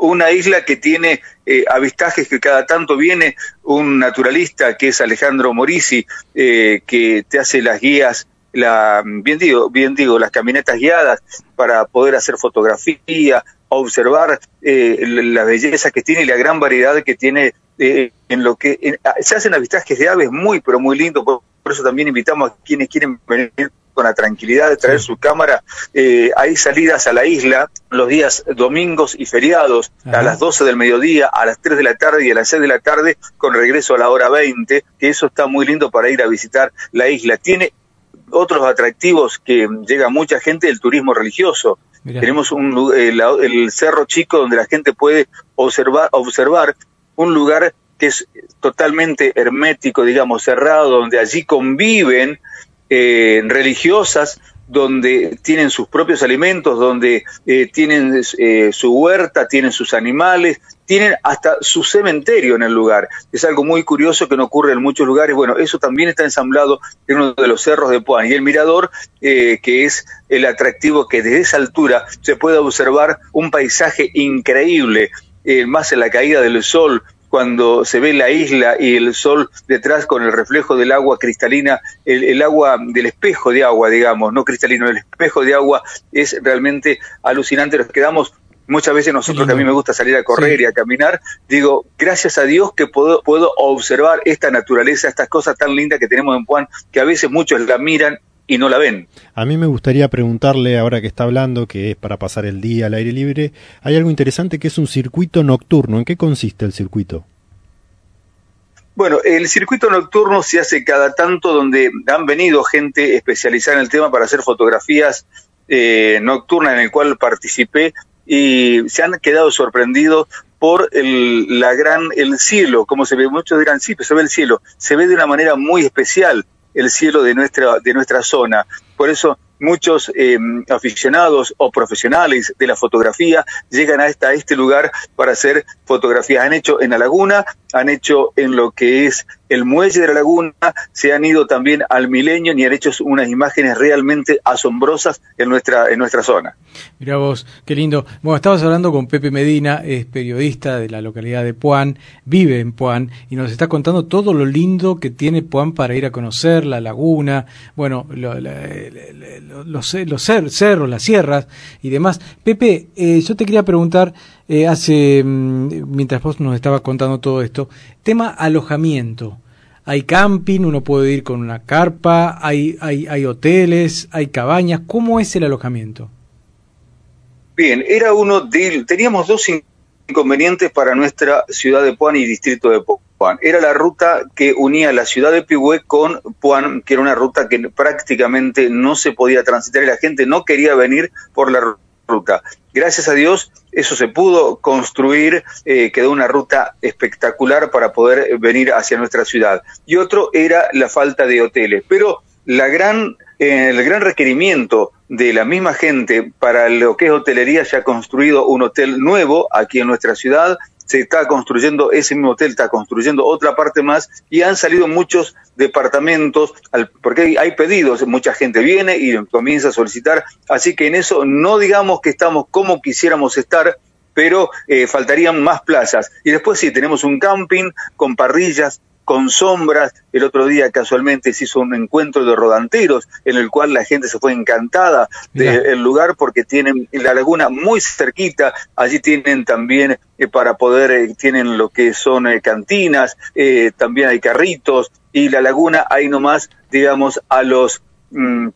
Una isla que tiene eh, avistajes que cada tanto viene un naturalista que es Alejandro Morisi, eh, que te hace las guías la, bien digo, bien digo, las caminatas guiadas para poder hacer fotografía, observar eh, la belleza que tiene y la gran variedad que tiene eh, en lo que en, se hacen avistajes de aves muy pero muy lindo. Por, por, eso también invitamos a quienes quieren venir con la tranquilidad de traer su cámara eh, hay salidas a la isla los días domingos y feriados Ajá. a las 12 del mediodía a las 3 de la tarde y a las 6 de la tarde con regreso a la hora 20 que eso está muy lindo para ir a visitar la isla. Tiene otros atractivos que llega mucha gente el turismo religioso Mirá. tenemos un, el, el cerro chico donde la gente puede observar observar un lugar que es totalmente hermético, digamos, cerrado, donde allí conviven eh, religiosas donde tienen sus propios alimentos, donde eh, tienen eh, su huerta, tienen sus animales, tienen hasta su cementerio en el lugar. Es algo muy curioso que no ocurre en muchos lugares. Bueno, eso también está ensamblado en uno de los cerros de Puan. Y el mirador, eh, que es el atractivo que desde esa altura se puede observar un paisaje increíble, más en la caída del sol, cuando se ve la isla y el sol detrás con el reflejo del agua cristalina, el, agua del espejo de agua, digamos, no cristalino, el espejo de agua es realmente alucinante. Nos quedamos muchas veces nosotros que a mí me gusta salir a correr y a caminar, digo, gracias a Dios que puedo, puedo observar esta naturaleza, estas cosas tan lindas que tenemos en Puan, que a veces muchos la miran y no la ven. A mí me gustaría preguntarle, ahora que está hablando, que es para pasar el día al aire libre, hay algo interesante que es un circuito nocturno. ¿En qué consiste el circuito? Bueno, el circuito nocturno se hace cada tanto donde han venido gente especializada en el tema para hacer fotografías eh, nocturnas en el cual participé y se han quedado sorprendidos por el, la gran, el cielo, como se ve, muchos dirán, sí, pero se ve el cielo, se ve de una manera muy especial el cielo de nuestra, de nuestra zona. Por eso muchos eh, aficionados o profesionales de la fotografía llegan hasta este lugar para hacer fotografías. Han hecho en la laguna, han hecho en lo que es el muelle de la laguna, se han ido también al milenio y han hecho unas imágenes realmente asombrosas en nuestra, en nuestra zona. Mira vos, qué lindo. Bueno, estabas hablando con Pepe Medina, es periodista de la localidad de Puan, vive en Puan y nos está contando todo lo lindo que tiene Puan para ir a conocer, la laguna, bueno, los, los cerros, las sierras y demás. Pepe, eh, yo te quería preguntar, eh, hace, mm, mientras vos nos estabas contando todo esto, tema alojamiento. Hay camping, uno puede ir con una carpa, hay, hay, hay hoteles, hay cabañas. ¿Cómo es el alojamiento? Bien, era uno de, teníamos dos inconvenientes para nuestra ciudad de Puan y distrito de Puan. Era la ruta que unía la ciudad de Pigüé con Puan, que era una ruta que prácticamente no se podía transitar y la gente no quería venir por la ruta. Gracias a Dios eso se pudo construir, eh, quedó una ruta espectacular para poder venir hacia nuestra ciudad. Y otro era la falta de hoteles. Pero la gran, eh, el gran requerimiento de la misma gente para lo que es hotelería se ha construido un hotel nuevo aquí en nuestra ciudad se está construyendo, ese mismo hotel está construyendo otra parte más y han salido muchos departamentos, porque hay, pedidos, mucha gente viene y comienza a solicitar, así que en eso no digamos que estamos como quisiéramos estar, pero eh, faltarían más plazas. Y después sí, tenemos un camping con parrillas, con sombras. El otro día casualmente se hizo un encuentro de rodanteros en el cual la gente se fue encantada del lugar porque tienen la laguna muy cerquita. Allí tienen también eh, para poder, eh, tienen lo que son eh, cantinas, también hay carritos y la laguna ahí nomás, digamos, a los mm,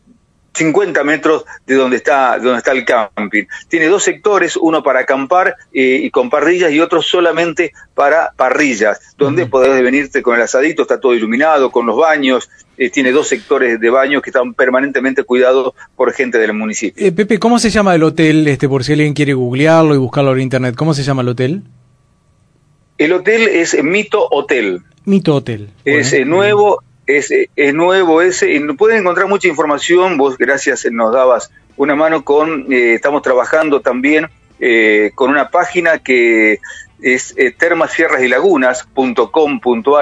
50 metros de donde está, donde está el camping. Tiene dos sectores, uno para acampar eh, y con parrillas y otro solamente para parrillas, donde podés venirte con el asadito, está todo iluminado, con los baños, eh, tiene dos sectores de baños que están permanentemente cuidados por gente del municipio. Eh, Pepe, ¿cómo se llama el hotel, este, por si alguien quiere googlearlo y buscarlo en internet? ¿Cómo se llama el hotel? El hotel es Mito Hotel. Mito Hotel. Es nuevo, es, es, nuevo ese, y pueden encontrar mucha información, vos gracias nos dabas una mano con, eh, estamos trabajando también eh, con una página que es eh,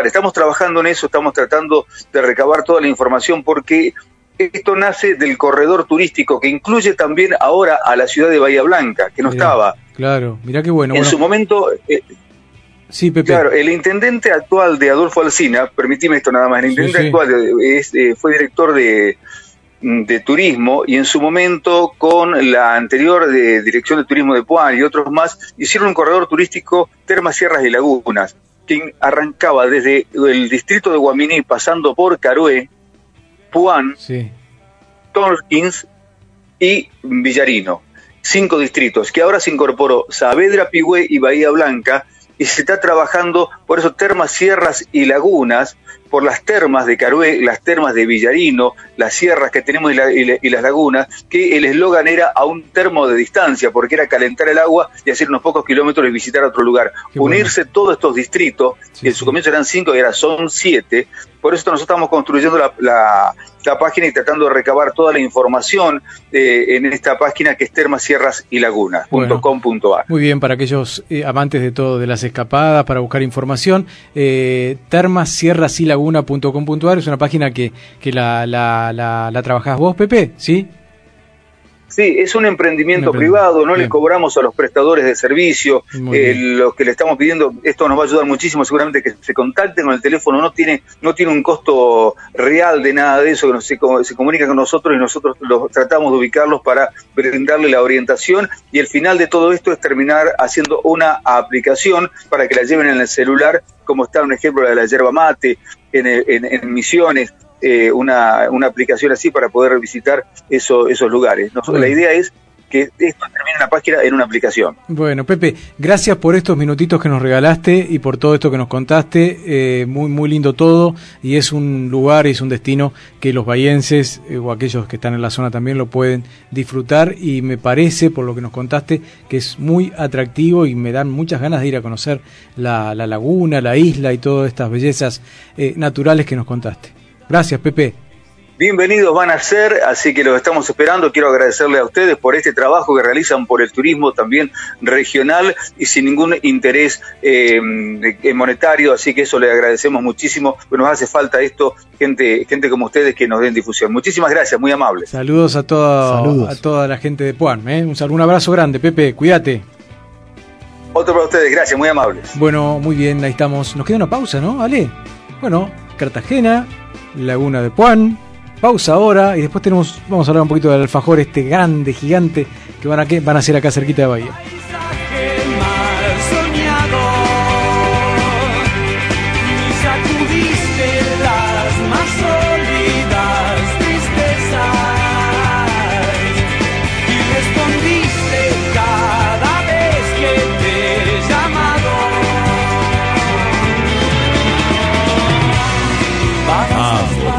estamos trabajando en eso, estamos tratando de recabar toda la información porque esto nace del corredor turístico que incluye también ahora a la ciudad de Bahía Blanca, que no estaba. Claro, mira qué bueno. En su momento, eh, Sí, Pepe. Claro, el intendente actual de Adolfo Alsina, permitime esto nada más, el intendente actual es, eh, fue director de, de turismo y en su momento con la anterior de dirección de turismo de Puan y otros más hicieron un corredor turístico Termas, Sierras y Lagunas que arrancaba desde el distrito de Guaminí pasando por Carué, Puan, sí. Torkins y Villarino. Cinco distritos que ahora se incorporó Saavedra, Pigüé y Bahía Blanca y se está trabajando por eso termas, sierras y lagunas, por las termas de Carué, las termas de Villarino, las sierras que tenemos y, las lagunas, que el eslogan era a un termo de distancia, porque era calentar el agua y hacer unos pocos kilómetros y visitar otro lugar. Unirse todos estos distritos, que en su comienzo eran cinco y ahora son siete, por eso nosotros estamos construyendo la, la página y tratando de recabar toda la información eh, en esta página que es termasierrasylagunas.com.ar. Muy bien, para aquellos eh, amantes de todo, de las escapadas, para buscar información, eh, termasierrasyLaguna.com.ar es una página que, que la, la, la, la trabajás vos, Pepe, ¿sí? Sí, es un emprendimiento privado, no le cobramos a los prestadores de servicio, eh, lo que le estamos pidiendo, esto nos va a ayudar muchísimo, seguramente que se contacten con el teléfono, no tiene, no tiene un costo real de nada de eso, que se, se comunica con nosotros y nosotros los tratamos de ubicarlos para brindarle la orientación y el final de todo esto es terminar haciendo una aplicación para que la lleven en el celular, como está un ejemplo de la yerba mate, en, en, en Misiones, eh, una, una, aplicación así para poder visitar eso, esos lugares. Nosotros, La idea es que esto termine en la página en una aplicación. Bueno, Pepe, gracias por estos minutitos que nos regalaste y por todo esto que nos contaste. Eh, muy, muy lindo todo y es un lugar y es un destino que los bahienses eh, o aquellos que están en la zona también lo pueden disfrutar y me parece, por lo que nos contaste, que es muy atractivo y me dan muchas ganas de ir a conocer la, la laguna, la isla y todas estas bellezas naturales que nos contaste. Gracias, Pepe. Bienvenidos van a ser, así que los estamos esperando. Quiero agradecerle a ustedes por este trabajo que realizan por el turismo también regional y sin ningún interés eh, monetario, así que eso le agradecemos muchísimo. Nos hace falta esto, gente, gente como ustedes que nos den difusión. Muchísimas gracias, muy amables. Saludos a toda, a toda la gente de Puan. ¿eh? Un, saludo, un abrazo grande, Pepe, cuídate. Otro para ustedes, gracias, muy amables. Bueno, muy bien, ahí estamos. Nos queda una pausa, ¿no? Ale. Bueno, Cartagena, Laguna de Puan. Pausa ahora y después tenemos, vamos a hablar un poquito del alfajor este grande, gigante, que van a, que van a hacer acá cerquita de Bahía.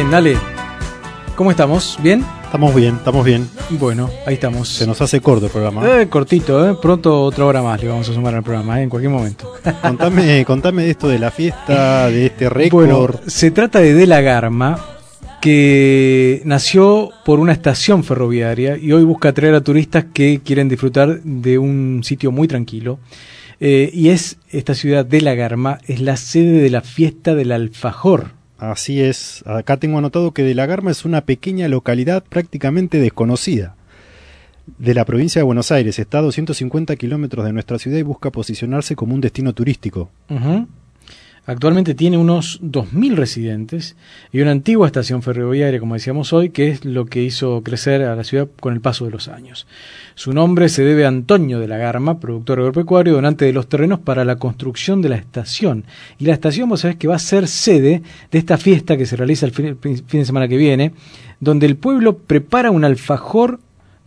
Bien, dale. ¿Cómo estamos? ¿Bien? Estamos bien, estamos bien. Bueno, ahí estamos. Se nos hace corto el programa. Eh, cortito, ¿eh? Pronto otra hora más le vamos a sumar al programa, ¿eh? en cualquier momento. <laughs> contame, contame de esto de la fiesta, de este récord. Bueno, se trata de De la Garma, que nació por una estación ferroviaria y hoy busca atraer a turistas que quieren disfrutar de un sitio muy tranquilo. Eh, y es esta ciudad de La Garma, es la sede de la fiesta del alfajor. Así es, acá tengo anotado que De la Garma es una pequeña localidad prácticamente desconocida de la provincia de Buenos Aires. Está a 250 kilómetros de nuestra ciudad y busca posicionarse como un destino turístico. Actualmente tiene unos 2.000 residentes y una antigua estación ferroviaria, como decíamos hoy, que es lo que hizo crecer a la ciudad con el paso de los años. Su nombre se debe a Antonio de la Garma, productor agropecuario, donante de los terrenos para la construcción de la estación. Y la estación, vos sabés que va a ser sede de esta fiesta que se realiza el fin, fin de semana que viene, donde el pueblo prepara un alfajor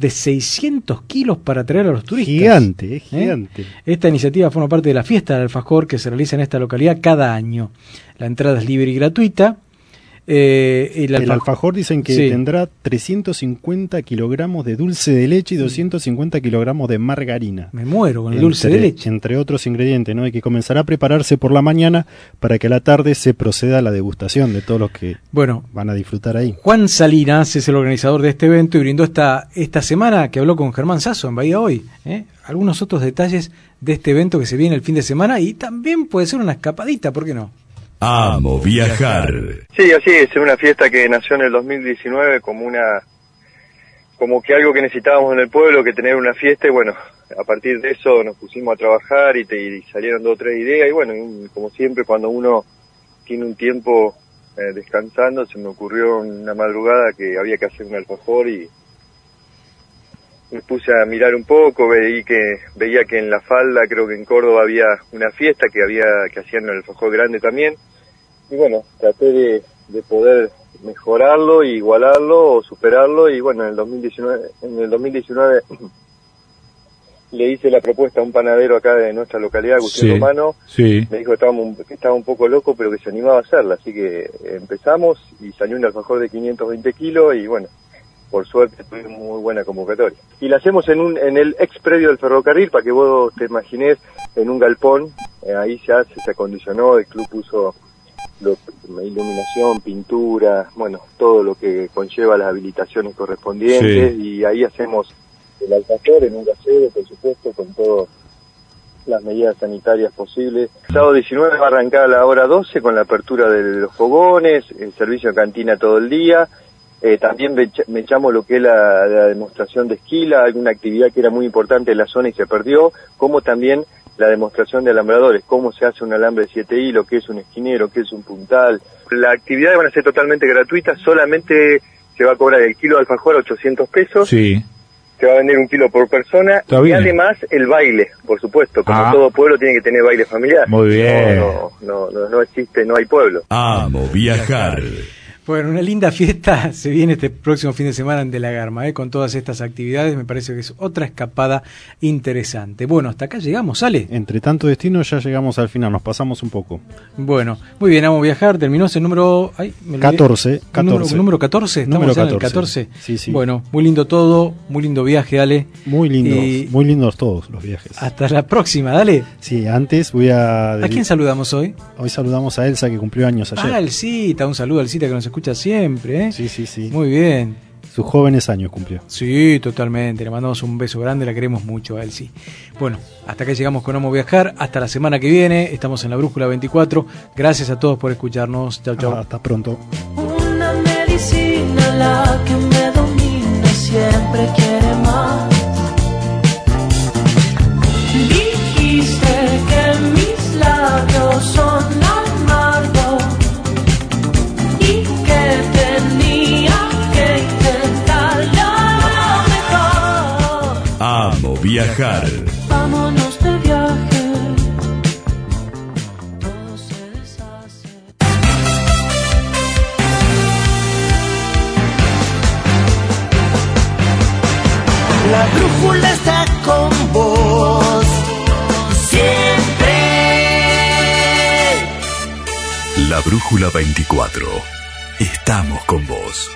de 600 kilos para traer a los turistas. Gigante, es gigante. ¿Eh? Esta iniciativa forma parte de la fiesta del alfajor que se realiza en esta localidad cada año. La entrada es libre y gratuita. Eh, el, El alfa- alfajor dicen que Sí. tendrá 350 kilogramos de dulce de leche y 250 kilogramos de margarina. Me muero con el dulce de leche. Entre otros ingredientes, ¿no? Y que comenzará a prepararse por la mañana para que a la tarde se proceda a la degustación de todos los que Bueno, van a disfrutar ahí. Juan Salinas es el organizador de este evento y brindó esta, esta semana que habló con Germán Sasso en Bahía Hoy. ¿eh? Algunos otros detalles de este evento que se viene el fin de semana y también puede ser una escapadita, ¿por qué no? Amo viajar. Sí, así es, una fiesta que nació en el 2019 como una como que algo que necesitábamos en el pueblo, que tener una fiesta y bueno, a partir de eso nos pusimos a trabajar y, te- salieron dos o tres ideas y bueno, como siempre cuando uno tiene un tiempo eh, descansando se me ocurrió una madrugada que había que hacer un alfajor y me puse a mirar un poco, veí que veía que en la falda, creo que en Córdoba había una fiesta que había que hacían el alfajor grande también y bueno, traté de, de poder mejorarlo, igualarlo o superarlo y bueno, en el 2019, en el 2019 <clears throat> le hice la propuesta a un panadero acá de nuestra localidad, Agustín Sí, Romano, sí. me dijo que estaba, un- que estaba un poco loco pero que se animaba a hacerla, así que empezamos y salió un alfajor de 520 kilos y bueno, por suerte tuvimos muy buena convocatoria. Y la hacemos en un en el ex predio del ferrocarril, para que vos te imagines, en un galpón, eh, ahí ya se, se acondicionó, el club puso lo- iluminación, pintura, bueno, todo lo que conlleva las habilitaciones correspondientes y ahí hacemos el alfajor en un gasero, por supuesto, con todas las medidas sanitarias posibles. El sábado 19 va a arrancar a la hora 12 con la apertura de los fogones, el servicio de cantina todo el día. Eh, también me, echa- me echamos lo que es la, la demostración de esquila, alguna actividad que era muy importante en la zona y se perdió, como también la demostración de alambradores, cómo se hace un alambre de 7 hilos, qué es un esquinero, qué es un puntal. Las actividades van a ser totalmente gratuitas, solamente se va a cobrar el kilo de alfajor a 800 pesos, Sí. se va a vender un kilo por persona Está y además el baile, por supuesto, como Ah. todo pueblo tiene que tener baile familiar. Muy bien. No, no, no, no existe, no hay pueblo. Amo viajar. Bueno, una linda fiesta <laughs> se viene este próximo fin de semana en De la Garma, ¿eh? con todas estas actividades, me parece que es otra escapada interesante. Bueno, hasta acá llegamos, ¿sale? Entre tanto destino ya llegamos al final, nos pasamos un poco. Bueno, muy bien, vamos a viajar, terminó ese número... Ay, me olvidé. 14, ¿Un número- 14. Número, 14, estamos Número ya en el 14. 14. Sí, sí. Bueno, muy lindo todo, muy lindo viaje, Ale. Muy lindos, Y muy lindos todos los viajes. hasta la próxima, dale. Sí, antes voy a... ¿A quién saludamos hoy? Hoy saludamos a Elsa que cumplió años ayer. Ah, el Cita, un saludo al Cita que nos escucha siempre, ¿eh? Sí, sí, sí. Muy bien. Sus jóvenes años cumplió. Sí, totalmente. Le mandamos un beso grande, la queremos mucho a Elsie. Bueno, hasta acá llegamos con Homo Viajar. Hasta la semana que viene. Estamos en la Brújula 24. Gracias a todos por escucharnos. Chau, chau. hasta pronto. Una medicina la que me domina siempre quiere viajar. Vámonos de viaje. Todo se deshace. La brújula está con vos. Siempre. La Brújula 24. Estamos con vos.